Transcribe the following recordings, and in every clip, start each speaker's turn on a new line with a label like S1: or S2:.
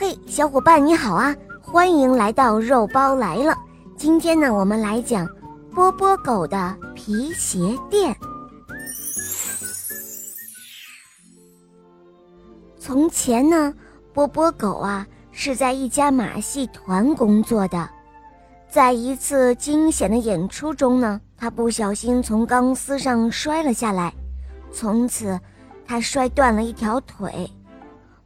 S1: 嘿，小伙伴你好啊！欢迎来到肉包来了。今天呢，我们来讲波波狗的皮鞋店。从前呢，波波狗啊是在一家马戏团工作的，在一次惊险的演出中呢，他不小心从钢丝上摔了下来，从此他摔断了一条腿。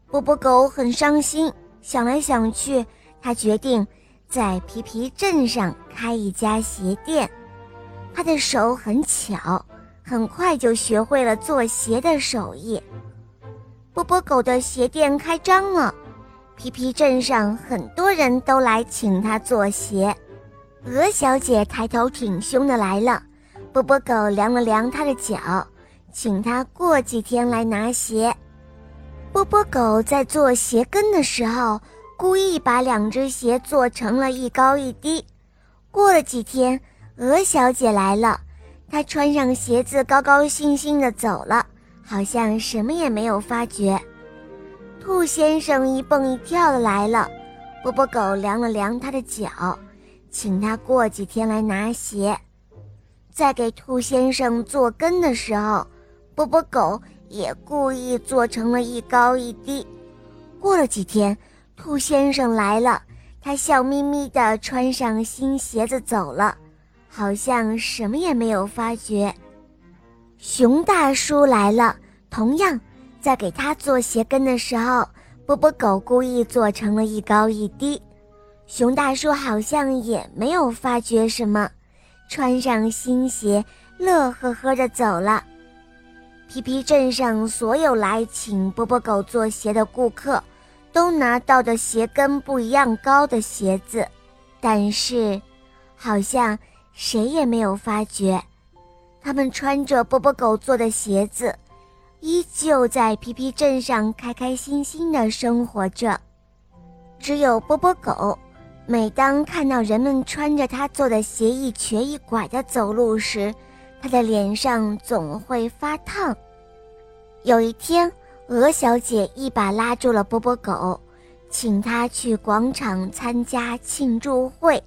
S1: 波波狗很伤心，想来想去，他决定在皮皮镇上开一家鞋店。他的手很巧，很快就学会了做鞋的手艺。波波狗的鞋店开张了，皮皮镇上很多人都来请他做鞋。鹅小姐抬头挺胸的来了，波波狗量了量她的脚，请她过几天来拿鞋。波波狗在做鞋跟的时候，故意把两只鞋做成了一高一低。过了几天，鹅小姐来了，她穿上鞋子，高高兴兴地走了，好像什么也没有发觉。兔先生一蹦一跳的来了，波波狗量了量他的脚，请他过几天来拿鞋。在给兔先生做跟的时候，波波狗。也故意做成了一高一低。过了几天，兔先生来了，他笑眯眯地穿上新鞋子走了，好像什么也没有发觉。熊大叔来了，同样在给他做鞋跟的时候，波波狗故意做成了一高一低。熊大叔好像也没有发觉什么，穿上新鞋，乐呵呵地走了。皮皮镇上所有来请波波狗做鞋的顾客，都拿到的鞋跟不一样高的鞋子，但是，好像谁也没有发觉，他们穿着波波狗做的鞋子，依旧在皮皮镇上开开心心的生活着。只有波波狗，每当看到人们穿着他做的鞋一瘸一拐的走路时，他的脸上总会发烫。有一天，鹅小姐一把拉住了波波狗，请他去广场参加庆祝会。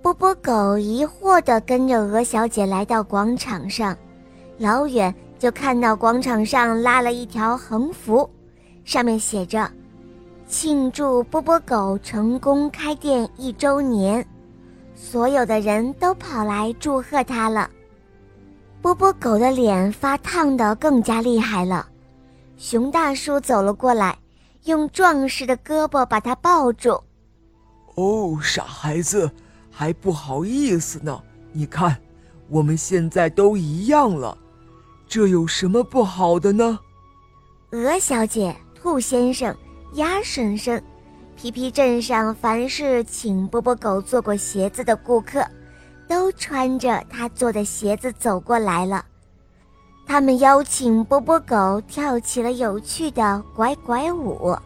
S1: 波波狗疑惑地跟着鹅小姐来到广场上，老远就看到广场上拉了一条横幅，上面写着：“庆祝波波狗成功开店一周年。”所有的人都跑来祝贺他了。波波狗的脸发烫的更加厉害了，熊大叔走了过来，用壮实的胳膊把他抱住。
S2: 哦，傻孩子，还不好意思呢？你看，我们现在都一样了，这有什么不好的呢？
S1: 鹅小姐、兔先生、鸭婶婶，皮皮镇上凡是请波波狗做过鞋子的顾客。都穿着他做的鞋子走过来了，他们邀请波波狗跳起了有趣的拐拐舞。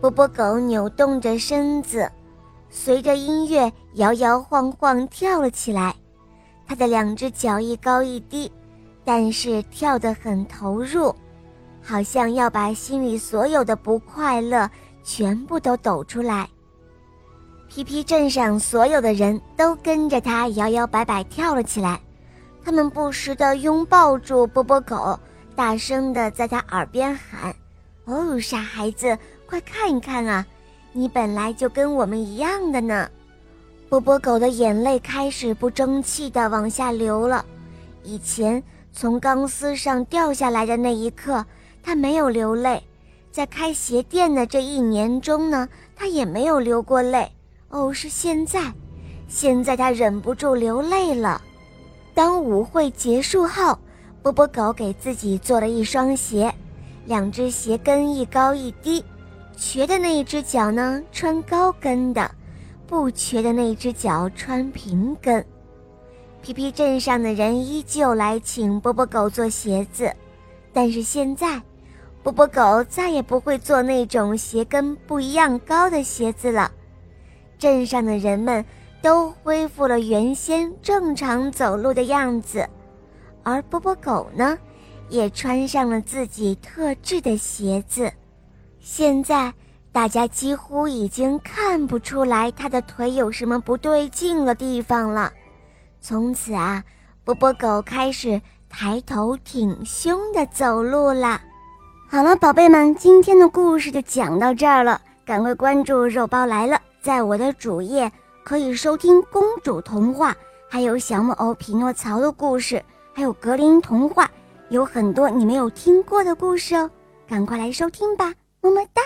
S1: 波波狗扭动着身子，随着音乐摇摇晃晃跳了起来。他的两只脚一高一低，但是跳得很投入，好像要把心里所有的不快乐全部都抖出来。皮皮镇上所有的人都跟着他摇摇摆摆跳了起来，他们不时地拥抱住波波狗，大声地在他耳边喊：“哦，傻孩子，快看一看啊，你本来就跟我们一样的呢！”波波狗的眼泪开始不争气地往下流了。以前从钢丝上掉下来的那一刻，他没有流泪；在开鞋店的这一年中呢，他也没有流过泪。哦，是现在，现在他忍不住流泪了。当舞会结束后，波波狗给自己做了一双鞋，两只鞋跟一高一低，瘸的那一只脚呢穿高跟的，不瘸的那只脚穿平跟。皮皮镇上的人依旧来请波波狗做鞋子，但是现在，波波狗再也不会做那种鞋跟不一样高的鞋子了。镇上的人们都恢复了原先正常走路的样子，而波波狗呢，也穿上了自己特制的鞋子。现在，大家几乎已经看不出来它的腿有什么不对劲的地方了。从此啊，波波狗开始抬头挺胸的走路了。好了，宝贝们，今天的故事就讲到这儿了。赶快关注“肉包来了”，在我的主页可以收听公主童话，还有小木偶匹诺曹的故事，还有格林童话，有很多你没有听过的故事哦。赶快来收听吧，么么哒。